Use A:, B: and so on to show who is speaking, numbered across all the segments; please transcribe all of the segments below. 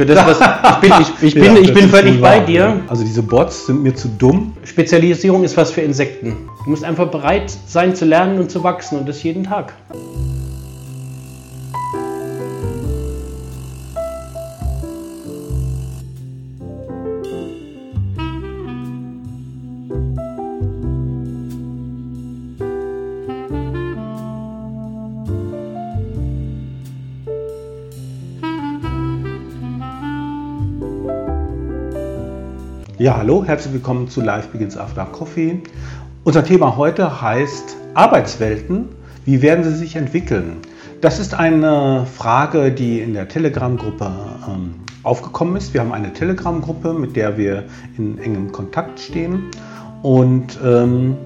A: Für das, was ich bin, ich, ich bin,
B: Ja,
A: ich bin völlig
B: wohl
A: bei dir.
B: ja. Also diese Bots sind mir zu dumm.
A: Spezialisierung ist was für Insekten. Du musst einfach bereit sein zu lernen und zu wachsen und das jeden Tag.
B: Ja, hallo, herzlich willkommen zu Live Begins After Coffee. Unser Thema heute heißt Arbeitswelten. Wie werden sie sich entwickeln? Das ist eine Frage, die in der Telegram-Gruppe ähm, aufgekommen ist. Wir haben eine Telegram-Gruppe, mit der wir in engem Kontakt stehen und ähm,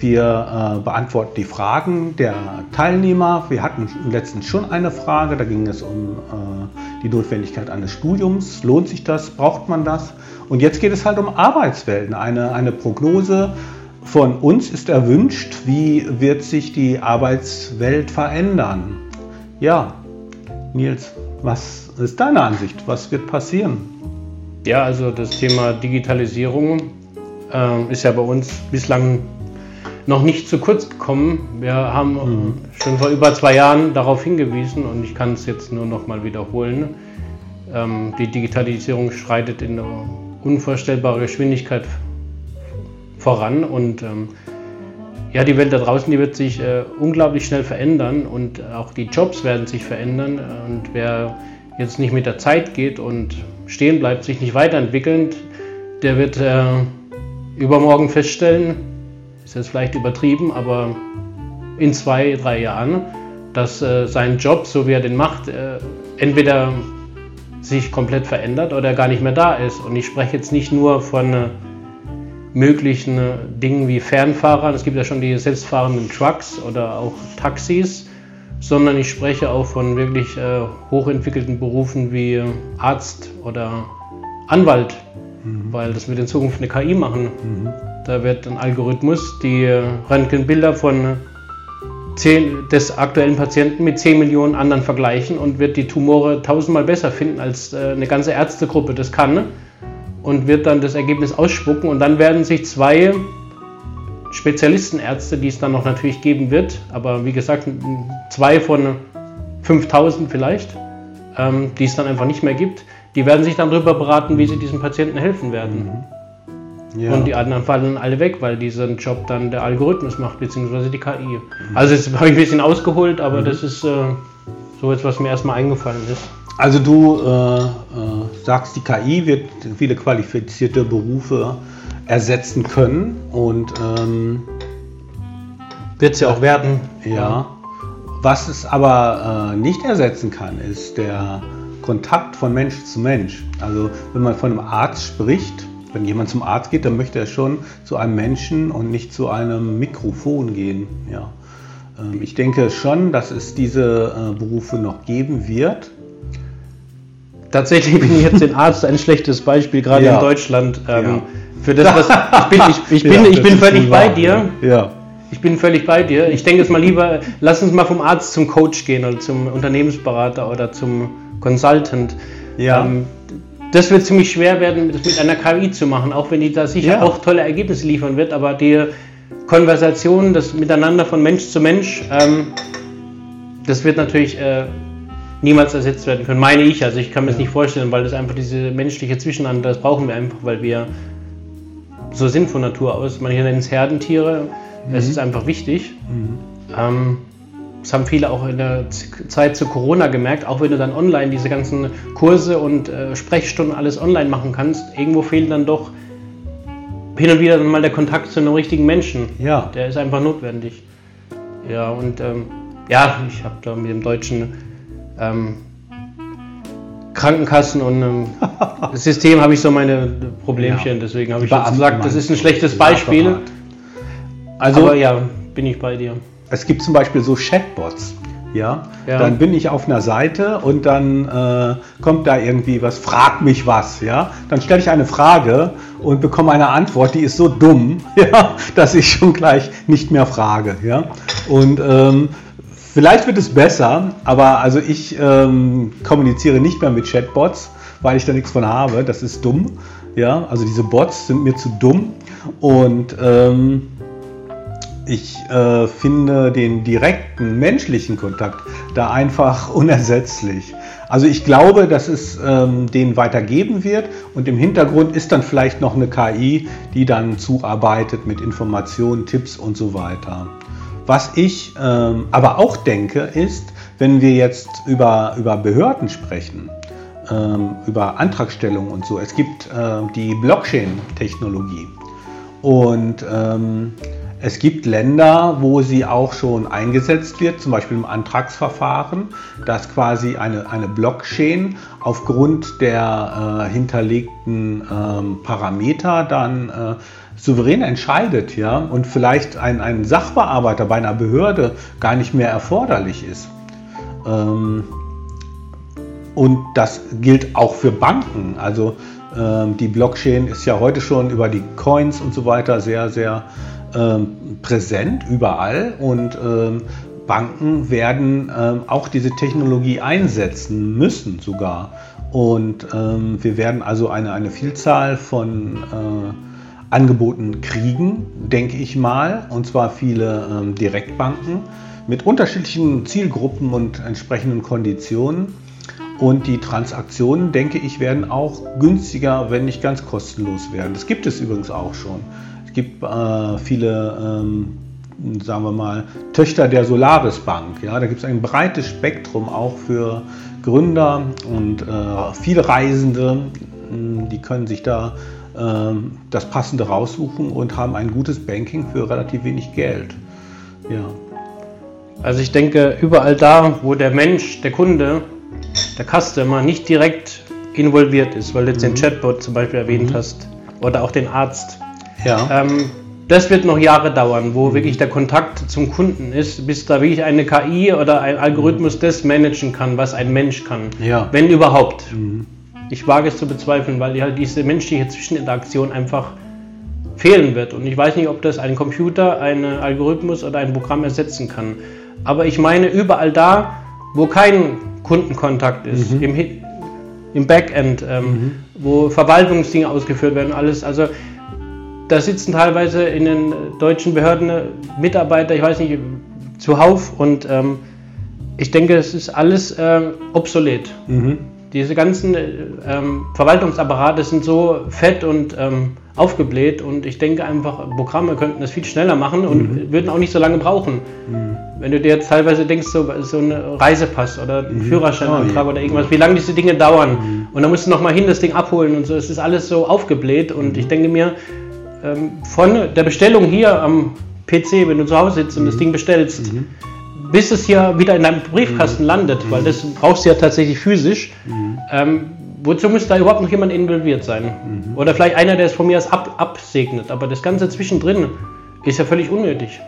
B: wir äh, beantworten die Fragen der Teilnehmer. Wir hatten letztens schon eine Frage, da ging es um äh, die Notwendigkeit eines Studiums. Lohnt sich das? Braucht man das? Und jetzt geht es halt um Arbeitswelten. Eine, eine Prognose von uns ist erwünscht. Wie wird sich die Arbeitswelt verändern? Ja, Nils, was ist deine Ansicht? Was wird passieren?
A: Ja, also das Thema Digitalisierung ähm, ist ja bei uns bislang noch nicht zu kurz gekommen. Wir haben äh, schon vor über zwei Jahren darauf hingewiesen und ich kann es jetzt nur noch mal wiederholen. Ähm, die Digitalisierung schreitet in eine unvorstellbare Geschwindigkeit voran und ähm, ja, die Welt da draußen, die wird sich äh, unglaublich schnell verändern und auch die Jobs werden sich verändern und wer jetzt nicht mit der Zeit geht und stehen bleibt, sich nicht weiterentwickelnd, der wird äh, übermorgen feststellen, ist jetzt vielleicht übertrieben, aber in zwei, drei Jahren, dass äh, sein Job, so wie er den macht, äh, entweder sich komplett verändert oder gar nicht mehr da ist. Und ich spreche jetzt nicht nur von äh, möglichen äh, Dingen wie Fernfahrern, es gibt ja schon die selbstfahrenden Trucks oder auch Taxis, sondern ich spreche auch von wirklich äh, hochentwickelten Berufen wie äh, Arzt oder Anwalt, weil das wird in Zukunft eine KI machen. Da wird ein Algorithmus die äh, Röntgenbilder von äh, 10, des aktuellen Patienten mit 10 Millionen anderen vergleichen und wird die Tumore tausendmal besser finden, als äh, eine ganze Ärztegruppe. Das kann und wird dann das Ergebnis ausspucken und dann werden sich zwei Spezialistenärzte, die es dann noch natürlich geben wird, aber wie gesagt, zwei von 5000 vielleicht, ähm, die es dann einfach nicht mehr gibt, die werden sich dann darüber beraten, wie sie diesem Patienten helfen werden.
B: Ja.
A: Und die anderen fallen alle weg, weil diesen Job dann der Algorithmus macht, beziehungsweise die KI. Also jetzt habe ich ein bisschen ausgeholt, aber das ist äh, so jetzt, was mir erstmal eingefallen ist.
B: Also du äh, äh, sagst, die KI wird viele qualifizierte Berufe ersetzen können und ähm,
A: Wird es ja auch werden.
B: ja. Was es aber äh, nicht ersetzen kann, ist der Kontakt von Mensch zu Mensch. Also wenn man von einem Arzt spricht, wenn jemand zum Arzt geht, dann möchte er schon zu einem Menschen und nicht zu einem Mikrofon gehen. Ja. Ähm, ich denke schon, dass es diese äh, Berufe noch geben wird.
A: Tatsächlich bin ich jetzt den Arzt ein schlechtes Beispiel, gerade
B: Ja.
A: in Deutschland. Ähm,
B: Ja.
A: Für das, was ich bin, ich, ich bin, ich bin völlig bei dir.
B: Ja.
A: Ich bin völlig bei dir. Ich denke jetzt mal lieber, lass uns mal vom Arzt zum Coach gehen oder zum Unternehmensberater oder zum Consultant.
B: Ja.
A: Ähm, das wird ziemlich schwer werden, das mit einer KI zu machen, auch wenn die da sicher
B: Ja.
A: auch tolle Ergebnisse liefern wird, aber die Konversation, das Miteinander von Mensch zu Mensch, ähm, das wird natürlich äh, niemals ersetzt werden können, meine ich. Also ich kann mir das nicht vorstellen, weil das einfach diese menschliche Zwischeneinander, das brauchen wir einfach, weil wir so sind von Natur aus. Manche nennen es Herdentiere. Es ist einfach wichtig. Ähm, das haben viele auch in der Zeit zu Corona gemerkt, auch wenn du dann online diese ganzen Kurse und äh, Sprechstunden alles online machen kannst, irgendwo fehlt dann doch hin und wieder dann mal der Kontakt zu einem richtigen Menschen.
B: Ja.
A: Der ist einfach notwendig. Ja, und ähm, ja, ich habe da mit dem deutschen ähm, Krankenkassen und ähm, System habe ich so meine Problemchen,
B: Ja.
A: deswegen habe ich gesagt, das ist ein schlechtes Beispiel.
B: Apparat. Also
A: aber ja, bin ich bei dir.
B: Es gibt zum Beispiel so Chatbots. Ja?
A: Ja.
B: dann bin ich auf einer Seite und dann äh, kommt da irgendwie was, frag mich was, ja, dann stelle ich eine Frage und bekomme eine Antwort, die ist so dumm, ja, dass ich schon gleich nicht mehr frage, ja, und ähm, vielleicht wird es besser, aber also ich ähm, kommuniziere nicht mehr mit Chatbots, weil ich da nichts von habe. Das ist dumm. Ja, also diese Bots sind mir zu dumm und ähm, ich äh, finde den direkten menschlichen Kontakt da einfach unersetzlich. Also ich glaube, dass es ähm, den weitergeben wird und im Hintergrund ist dann vielleicht noch eine KI, die dann zuarbeitet mit Informationen, Tipps und so weiter. Was ich ähm, aber auch denke, ist, wenn wir jetzt über, über Behörden sprechen, ähm, über Antragstellung und so, es gibt äh, die Blockchain-Technologie und ähm, es gibt Länder, wo sie auch schon eingesetzt wird, zum Beispiel im Antragsverfahren, dass quasi eine, eine Blockchain aufgrund der äh, hinterlegten ähm, Parameter dann äh, souverän entscheidet ja, und vielleicht ein, ein Sachbearbeiter bei einer Behörde gar nicht mehr erforderlich ist. Ähm, und das gilt auch für Banken. Also ähm, die Blockchain ist ja heute schon über die Coins und so weiter sehr, sehr präsent überall und ähm, Banken werden ähm, auch diese Technologie einsetzen müssen sogar. Und ähm, wir werden also eine, eine Vielzahl von äh, Angeboten kriegen, denke ich mal, und zwar viele ähm, Direktbanken mit unterschiedlichen Zielgruppen und entsprechenden Konditionen. Und die Transaktionen, denke ich, werden auch günstiger, wenn nicht ganz kostenlos werden. Das gibt es übrigens auch schon. Es gibt äh, viele, ähm, sagen wir mal, Töchter der Solaris Bank. Ja? Da gibt es ein breites Spektrum auch für Gründer und äh, viele Reisende, hm, die können sich da äh, das Passende raussuchen und haben ein gutes Banking für relativ wenig Geld.
A: Ja. Also ich denke, überall da, wo der Mensch, der Kunde, der Customer nicht direkt involviert ist, weil du jetzt mhm. den Chatbot zum Beispiel erwähnt mhm. hast oder auch den Arzt, ja. Ähm, das wird noch Jahre dauern, wo mhm. wirklich der Kontakt zum Kunden ist, bis da wirklich eine KI oder ein Algorithmus mhm. das managen kann, was ein Mensch kann. Ja. Wenn überhaupt. Mhm. Ich wage es zu bezweifeln, weil halt diese menschliche Zwischeninteraktion einfach fehlen wird. Und ich weiß nicht, ob das ein Computer, ein Algorithmus oder ein Programm ersetzen kann. Aber ich meine, überall da, wo kein Kundenkontakt ist, mhm. im, im Backend, ähm, mhm. wo Verwaltungsdinge ausgeführt werden, alles, also da sitzen teilweise in den deutschen Behörden Mitarbeiter, ich weiß nicht, zuhauf und ähm, ich denke, es ist alles äh, obsolet. Mhm. Diese ganzen ähm, Verwaltungsapparate sind so fett und ähm, aufgebläht und ich denke einfach, Programme könnten das viel schneller machen und mhm. würden auch nicht so lange brauchen. Mhm. Wenn du dir jetzt teilweise denkst, so, so ein Reisepass oder ein mhm. Führerscheinantrag oh, oder irgendwas, wie lange diese Dinge dauern mhm. und dann musst du nochmal hin das Ding abholen und so, es ist alles so aufgebläht und mhm. ich denke mir, von der Bestellung hier am PC, wenn du zu Hause sitzt und das mhm. Ding bestellst, mhm. bis es hier wieder in deinem Briefkasten mhm. landet, weil das brauchst du ja tatsächlich physisch. Ähm, wozu muss da überhaupt noch jemand involviert sein? Oder vielleicht einer, der es von mir aus ab, absegnet. Aber das Ganze zwischendrin ist ja völlig unnötig.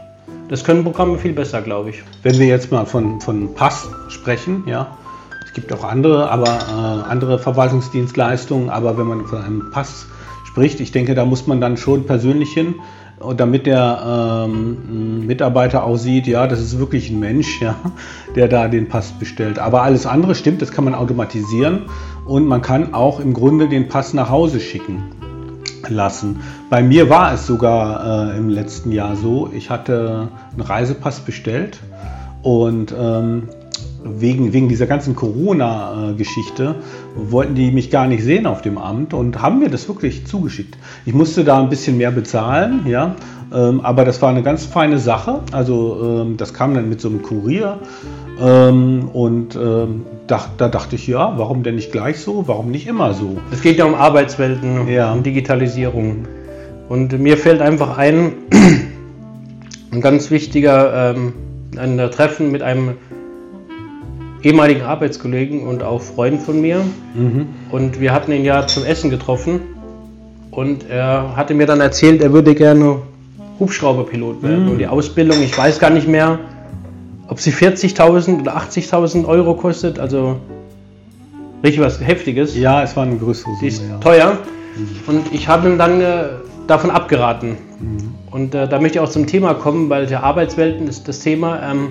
A: Das können Programme viel besser, glaube ich.
B: Wenn wir jetzt mal von, von Pass sprechen, ja, es gibt auch andere, aber äh, andere Verwaltungsdienstleistungen, aber wenn man von einem Pass spricht. Ich denke, da muss man dann schon persönlich hin, damit der ähm, Mitarbeiter auch sieht, ja, das ist wirklich ein Mensch, ja, der da den Pass bestellt. Aber alles andere stimmt, das kann man automatisieren und man kann auch im Grunde den Pass nach Hause schicken lassen. Bei mir war es sogar äh, im letzten Jahr so, ich hatte einen Reisepass bestellt und ähm, wegen, wegen dieser ganzen Corona-Geschichte wollten die mich gar nicht sehen auf dem Amt und haben mir das wirklich zugeschickt. Ich musste da ein bisschen mehr bezahlen, ja, ähm, aber das war eine ganz feine Sache. Also ähm, das kam dann mit so einem Kurier ähm, und da, da, dachte ich, ja, warum denn nicht gleich so, warum nicht immer so?
A: Es geht ja um Arbeitswelten, ja. um Digitalisierung. Und mir fällt einfach ein, ein ganz wichtiger ein Treffen mit einem ehemaligen Arbeitskollegen und auch Freund von mir. Mhm. Und wir hatten ihn ja zum Essen getroffen. Und er hatte mir dann erzählt, er würde gerne Hubschrauberpilot werden. Mhm. Und die Ausbildung, ich weiß gar nicht mehr, ob sie 40.000 oder 80.000 Euro kostet. Also richtig was Heftiges.
B: Ja, es war eine größere
A: Summe. Die ist ja. teuer. Mhm. Und ich habe ihm dann äh, davon abgeraten. Mhm. Und äh, da möchte ich auch zum Thema kommen, weil der Arbeitswelten ist das Thema. Ähm,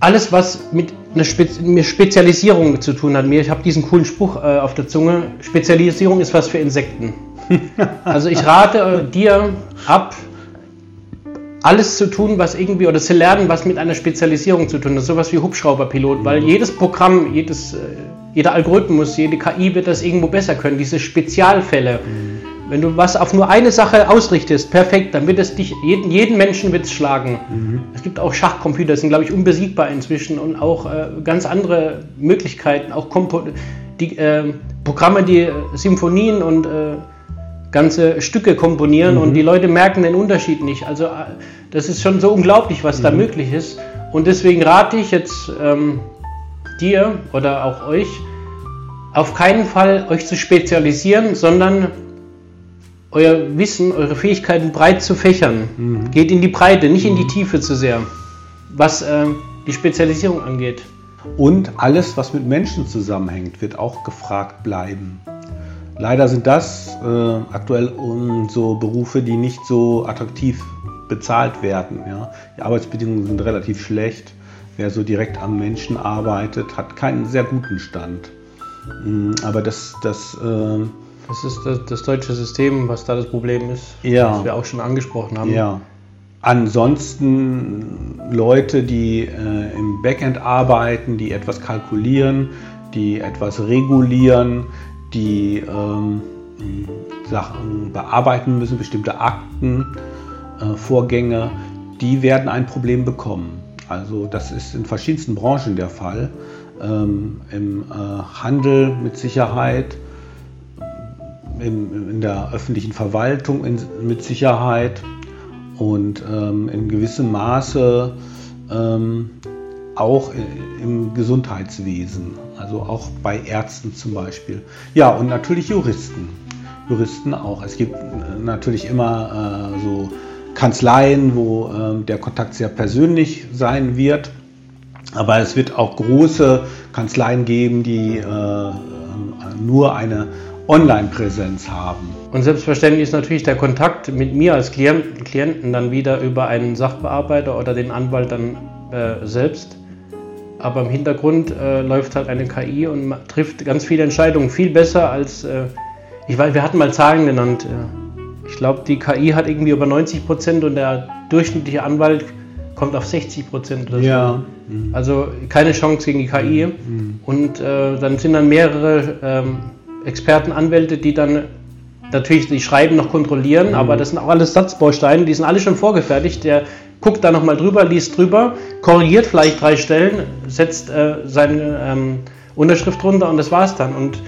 A: alles, was mit eine Spez mit Spezialisierung zu tun hat. Mir, ich habe diesen coolen Spruch äh, auf der Zunge. Spezialisierung ist was für Insekten. also ich rate äh, dir ab, alles zu tun, was irgendwie, oder zu lernen, was mit einer Spezialisierung zu tun hat. Sowas wie Hubschrauberpilot, weil jedes Programm, jedes, äh, jeder Algorithmus, jede KI wird das irgendwo besser können. Diese Spezialfälle. Mhm wenn du was auf nur eine Sache ausrichtest, perfekt, dann wird es dich, jeden, jeden Menschen wird es schlagen. Mhm. Es gibt auch Schachcomputer, sind glaube ich unbesiegbar inzwischen und auch äh, ganz andere Möglichkeiten, auch Kompo die äh, Programme, die äh, Symphonien und äh, ganze Stücke komponieren mhm. und die Leute merken den Unterschied nicht. Also äh, das ist schon so unglaublich, was mhm. da möglich ist. Und deswegen rate ich jetzt ähm, dir oder auch euch, auf keinen Fall euch zu spezialisieren, sondern euer Wissen, eure Fähigkeiten breit zu fächern. Mhm. Geht in die Breite, nicht in die mhm. Tiefe zu sehr, was äh, die Spezialisierung angeht.
B: Und alles, was mit Menschen zusammenhängt, wird auch gefragt bleiben. Leider sind das äh, aktuell um, so Berufe, die nicht so attraktiv bezahlt werden. Ja? Die Arbeitsbedingungen sind relativ schlecht. Wer so direkt am Menschen arbeitet, hat keinen sehr guten Stand. Mhm, aber das, das äh,
A: das ist das, das, deutsche System, was da das Problem ist,
B: ja.
A: was wir auch schon angesprochen haben.
B: Ja. Ansonsten Leute, die äh, im Backend arbeiten, die etwas kalkulieren, die etwas regulieren, die ähm, Sachen bearbeiten müssen, bestimmte Akten, äh, Vorgänge, die werden ein Problem bekommen. Also das ist in verschiedensten Branchen der Fall. Ähm, Im äh, Handel mit Sicherheit, in, in der öffentlichen Verwaltung in, mit Sicherheit und ähm, in gewissem Maße ähm, auch im Gesundheitswesen, also auch bei Ärzten zum Beispiel. Ja, und natürlich Juristen. Juristen auch. Es gibt äh, natürlich immer äh, so Kanzleien, wo äh, der Kontakt sehr persönlich sein wird. Aber es wird auch große Kanzleien geben, die äh, nur eine Online-Präsenz haben.
A: Und selbstverständlich ist natürlich der Kontakt mit mir als Klienten dann wieder über einen Sachbearbeiter oder den Anwalt dann äh, selbst. Aber im Hintergrund äh, läuft halt eine KI und trifft ganz viele Entscheidungen viel besser als, äh, ich weiß, wir hatten mal Zahlen genannt. Ich glaube, die KI hat irgendwie über 90 Prozent und der durchschnittliche Anwalt kommt auf 60 Prozent oder so.
B: Ja.
A: Also keine Chance gegen die KI. Mhm. Und äh, dann sind dann mehrere ähm, Experten, Anwälte, die dann natürlich die Schreiben noch kontrollieren, mhm. aber das sind auch alles Satzbausteine, die sind alle schon vorgefertigt. Der guckt da nochmal drüber, liest drüber, korrigiert vielleicht drei Stellen, setzt äh, seine ähm, Unterschrift drunter und das war's dann. Und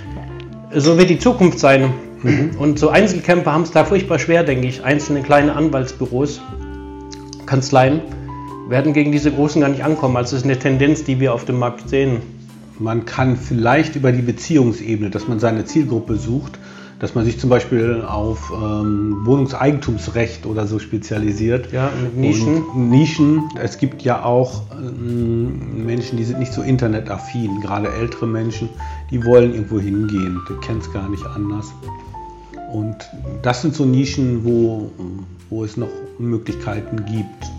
A: so wird die Zukunft sein. Mhm. Und so Einzelkämpfer haben es da furchtbar schwer, denke ich. Einzelne kleine Anwaltsbüros, Kanzleien werden gegen diese großen gar nicht ankommen. Also es ist eine Tendenz, die wir auf dem Markt sehen.
B: Man kann vielleicht über die Beziehungsebene, dass man seine Zielgruppe sucht, dass man sich zum Beispiel auf ähm, Wohnungseigentumsrecht oder so spezialisiert.
A: Ja, Nischen.
B: Und Nischen. Es gibt ja auch ähm, Menschen, die sind nicht so internetaffin, gerade ältere Menschen, die wollen irgendwo hingehen, die kennen es gar nicht anders. Und das sind so Nischen, wo, wo es noch Möglichkeiten gibt.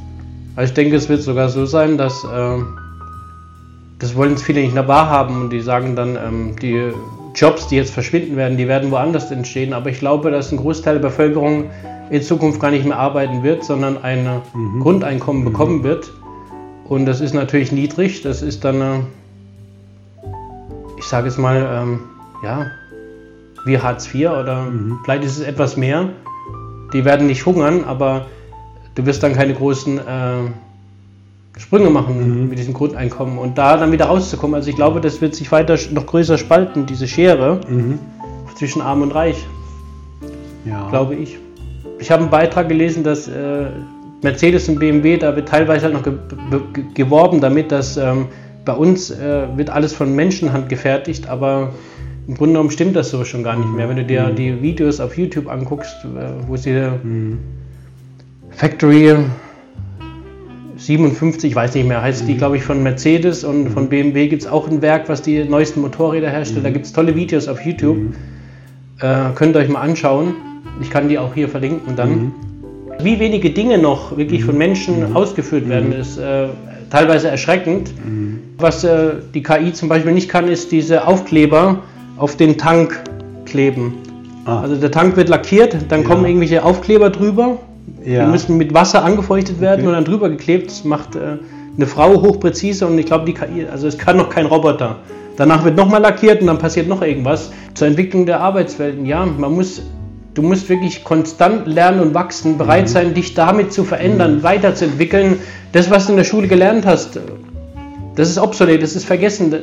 A: Also ich denke, es wird sogar so sein, dass äh das wollen viele nicht mehr wahrhaben und die sagen dann, ähm, die Jobs, die jetzt verschwinden werden, die werden woanders entstehen. Aber ich glaube, dass ein Großteil der Bevölkerung in Zukunft gar nicht mehr arbeiten wird, sondern ein mhm. Grundeinkommen mhm. bekommen wird. Und das ist natürlich niedrig. Das ist dann, äh, ich sage es mal, ähm, ja, wie Hartz IV oder mhm. vielleicht ist es etwas mehr. Die werden nicht hungern, aber du wirst dann keine großen äh, Sprünge machen mhm. mit diesem Grundeinkommen und da dann wieder rauszukommen. Also ich glaube, das wird sich weiter noch größer spalten, diese Schere mhm. zwischen Arm und Reich. Ja. Glaube ich. Ich habe einen Beitrag gelesen, dass äh, Mercedes und BMW, da wird teilweise halt noch ge ge geworben damit, dass ähm, bei uns äh, wird alles von Menschenhand gefertigt, aber im Grunde genommen stimmt das so schon gar nicht mehr. Wenn du dir mhm. die Videos auf YouTube anguckst, äh, wo sie mhm. Factory 57, ich weiß nicht mehr, heißt die, mhm. glaube ich, von Mercedes und von BMW gibt es auch ein Werk, was die neuesten Motorräder herstellt. Mhm. Da gibt es tolle Videos auf YouTube. Mhm. Äh, könnt ihr euch mal anschauen. Ich kann die auch hier verlinken dann. Mhm. Wie wenige Dinge noch wirklich von Menschen ausgeführt werden, ist, äh, teilweise erschreckend. Mhm. Was äh, die KI zum Beispiel nicht kann, ist diese Aufkleber auf den Tank kleben. Ah. Also der Tank wird lackiert, dann ja. kommen irgendwelche Aufkleber drüber. Ja. Die müssen mit Wasser angefeuchtet werden okay. und dann drüber geklebt. Das macht äh, eine Frau hochpräzise und ich glaube, die KI, also es kann noch kein Roboter. Danach wird nochmal lackiert und dann passiert noch irgendwas. Zur Entwicklung der Arbeitswelten, ja, man muss, du musst wirklich konstant lernen und wachsen, bereit mhm. sein, dich damit zu verändern, mhm. weiterzuentwickeln. Das, was du in der Schule gelernt hast, das ist obsolet, das ist vergessen.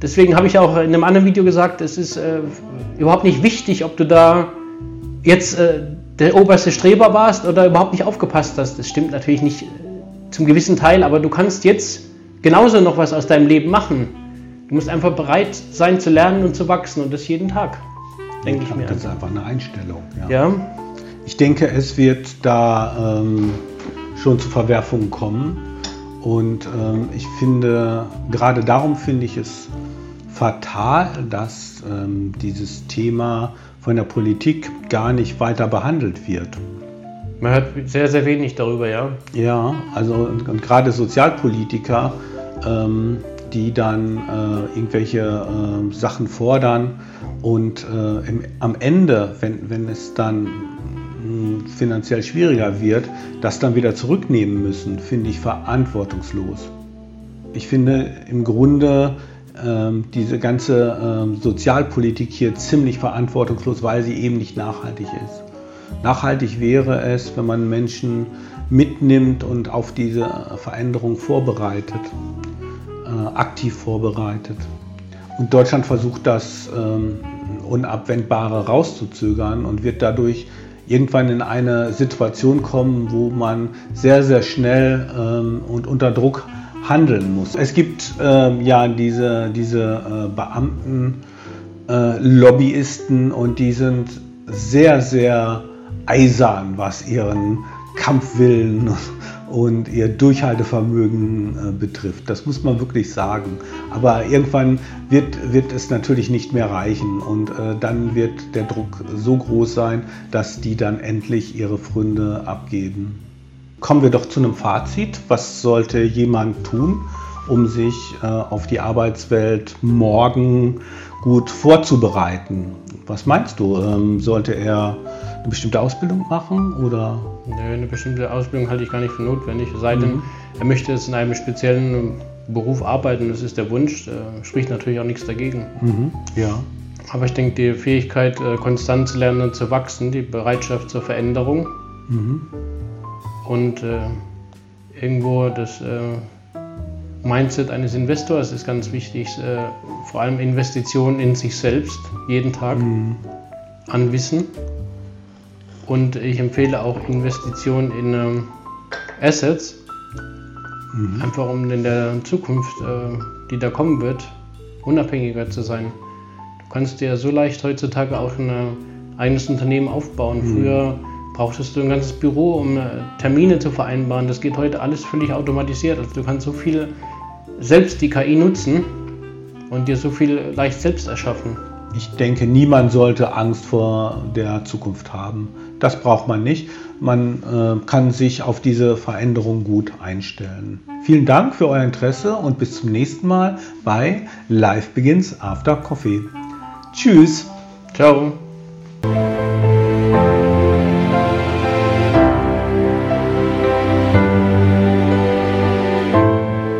A: Deswegen habe ich auch in einem anderen Video gesagt, es ist äh, überhaupt nicht wichtig, ob du da jetzt äh, der oberste Streber warst oder überhaupt nicht aufgepasst hast. Das stimmt natürlich nicht äh, zum gewissen Teil, aber du kannst jetzt genauso noch was aus deinem Leben machen. Du musst einfach bereit sein zu lernen und zu wachsen und das jeden Tag, denke ich mir.
B: Das ist einfach eine Einstellung. Ja. ja. Ich denke, es wird da ähm, schon zu Verwerfungen kommen. Und ähm, ich finde, gerade darum finde ich es fatal, dass ähm, dieses Thema von der Politik gar nicht weiter behandelt wird.
A: Man hört sehr, sehr wenig darüber, ja.
B: Ja, also und, und gerade Sozialpolitiker, ähm, die dann äh, irgendwelche äh, Sachen fordern und äh, im, am Ende, wenn, wenn es dann mh, finanziell schwieriger wird, das dann wieder zurücknehmen müssen, finde ich verantwortungslos. Ich finde im Grunde ähm, diese ganze ähm, Sozialpolitik hier ziemlich verantwortungslos, weil sie eben nicht nachhaltig ist. Nachhaltig wäre es, wenn man Menschen mitnimmt und auf diese Veränderung vorbereitet, äh, aktiv vorbereitet. Und Deutschland versucht das ähm, Unabwendbare rauszuzögern und wird dadurch irgendwann in eine Situation kommen, wo man sehr, sehr schnell ähm, und unter Druck handeln muss. Es gibt ähm, ja diese, diese äh, Beamten, äh, Lobbyisten und die sind sehr, sehr eisern, was ihren Kampfwillen und ihr Durchhaltevermögen äh, betrifft. Das muss man wirklich sagen. Aber irgendwann wird, wird es natürlich nicht mehr reichen und äh, dann wird der Druck so groß sein, dass die dann endlich ihre Fründe abgeben. Kommen wir doch zu einem Fazit. Was sollte jemand tun, um sich äh, auf die Arbeitswelt morgen gut vorzubereiten? Was meinst du? Ähm, sollte er eine bestimmte Ausbildung machen oder?
A: Nö, eine bestimmte Ausbildung halte ich gar nicht für notwendig. Seitdem mhm. er möchte jetzt in einem speziellen Beruf arbeiten, das ist der Wunsch, äh, spricht natürlich auch nichts dagegen.
B: Mhm. Ja.
A: Aber ich denke, die Fähigkeit, äh, konstant zu lernen und zu wachsen, die Bereitschaft zur Veränderung mhm. Und äh, irgendwo das äh, Mindset eines Investors ist ganz wichtig, äh, vor allem Investitionen in sich selbst, jeden Tag mhm. an Wissen und ich empfehle auch Investitionen in ähm, Assets, mhm. einfach um in der Zukunft, äh, die da kommen wird, unabhängiger zu sein. Du kannst dir so leicht heutzutage auch ein eigenes Unternehmen aufbauen. Mhm. Früher brauchtest du ein ganzes Büro, um äh, Termine zu vereinbaren. Das geht heute alles völlig automatisiert. Also du kannst so viel selbst die KI nutzen und dir so viel leicht selbst erschaffen.
B: Ich denke, niemand sollte Angst vor der Zukunft haben. Das braucht man nicht. Man äh, kann sich auf diese Veränderung gut einstellen. Vielen Dank für euer Interesse und bis zum nächsten Mal bei Live Begins After Coffee. Tschüss.
A: Ciao.